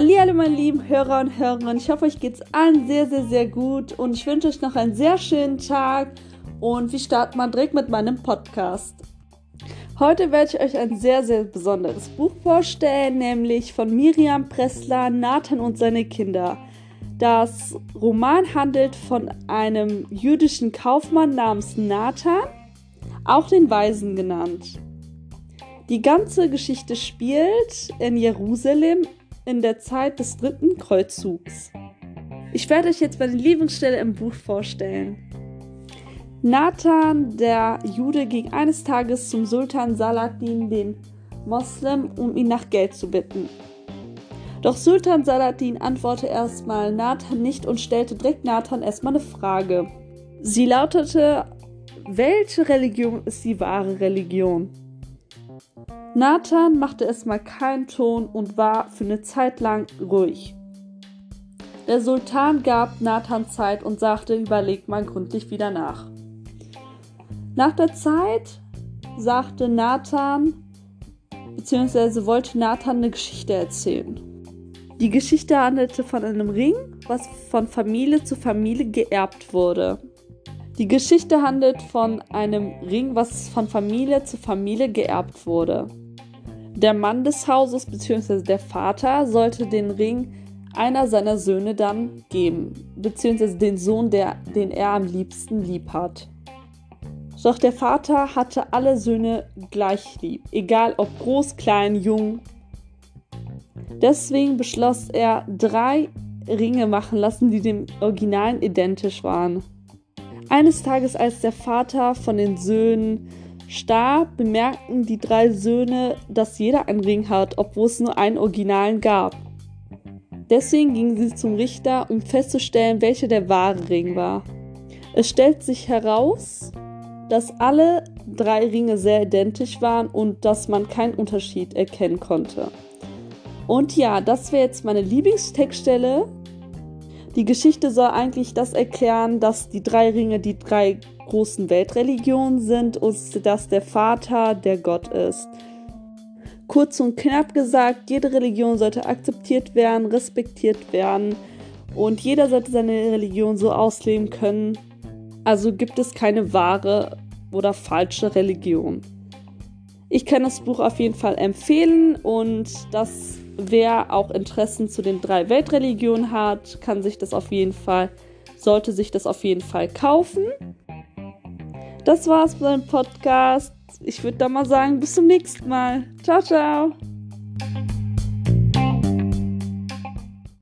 Hallo meine lieben Hörer und Hörerinnen, ich hoffe euch geht's allen sehr, sehr, sehr gut und ich wünsche euch noch einen sehr schönen Tag und wir starten mal direkt mit meinem Podcast. Heute werde ich euch ein sehr, sehr besonderes Buch vorstellen, nämlich von Miriam Pressler, Nathan und seine Kinder. Das Roman handelt von einem jüdischen Kaufmann namens Nathan, auch den Weisen genannt. Die ganze Geschichte spielt in Jerusalem in der Zeit des dritten Kreuzzugs. Ich werde euch jetzt meine Lieblingsstelle im Buch vorstellen. Nathan, der Jude, ging eines Tages zum Sultan Saladin, den Moslem, um ihn nach Geld zu bitten. Doch Sultan Saladin antwortete erstmal Nathan nicht und stellte direkt Nathan erstmal eine Frage. Sie lautete, welche Religion ist die wahre Religion? Nathan machte erstmal keinen Ton und war für eine Zeit lang ruhig. Der Sultan gab Nathan Zeit und sagte, überleg mal gründlich wieder nach. Nach der Zeit sagte Nathan, beziehungsweise wollte Nathan eine Geschichte erzählen. Die Geschichte handelte von einem Ring, was von Familie zu Familie geerbt wurde. Die Geschichte handelt von einem Ring, was von Familie zu Familie geerbt wurde. Der Mann des Hauses bzw. der Vater sollte den Ring einer seiner Söhne dann geben, beziehungsweise den Sohn, der, den er am liebsten lieb hat. Doch der Vater hatte alle Söhne gleich lieb, egal ob groß, klein, jung. Deswegen beschloss er, drei Ringe machen lassen, die dem Originalen identisch waren. Eines Tages, als der Vater von den Söhnen starb, bemerkten die drei Söhne, dass jeder einen Ring hat, obwohl es nur einen Originalen gab. Deswegen gingen sie zum Richter, um festzustellen, welcher der wahre Ring war. Es stellt sich heraus, dass alle drei Ringe sehr identisch waren und dass man keinen Unterschied erkennen konnte. Und ja, das wäre jetzt meine Lieblingstextstelle. Die Geschichte soll eigentlich das erklären, dass die drei Ringe die drei großen Weltreligionen sind und dass der Vater der Gott ist. Kurz und knapp gesagt, jede Religion sollte akzeptiert werden, respektiert werden und jeder sollte seine Religion so ausleben können. Also gibt es keine wahre oder falsche Religion. Ich kann das Buch auf jeden Fall empfehlen und das wer auch Interessen zu den drei Weltreligionen hat, kann sich das auf jeden Fall, sollte sich das auf jeden Fall kaufen. Das war's mit dem Podcast. Ich würde da mal sagen, bis zum nächsten Mal. Ciao, ciao.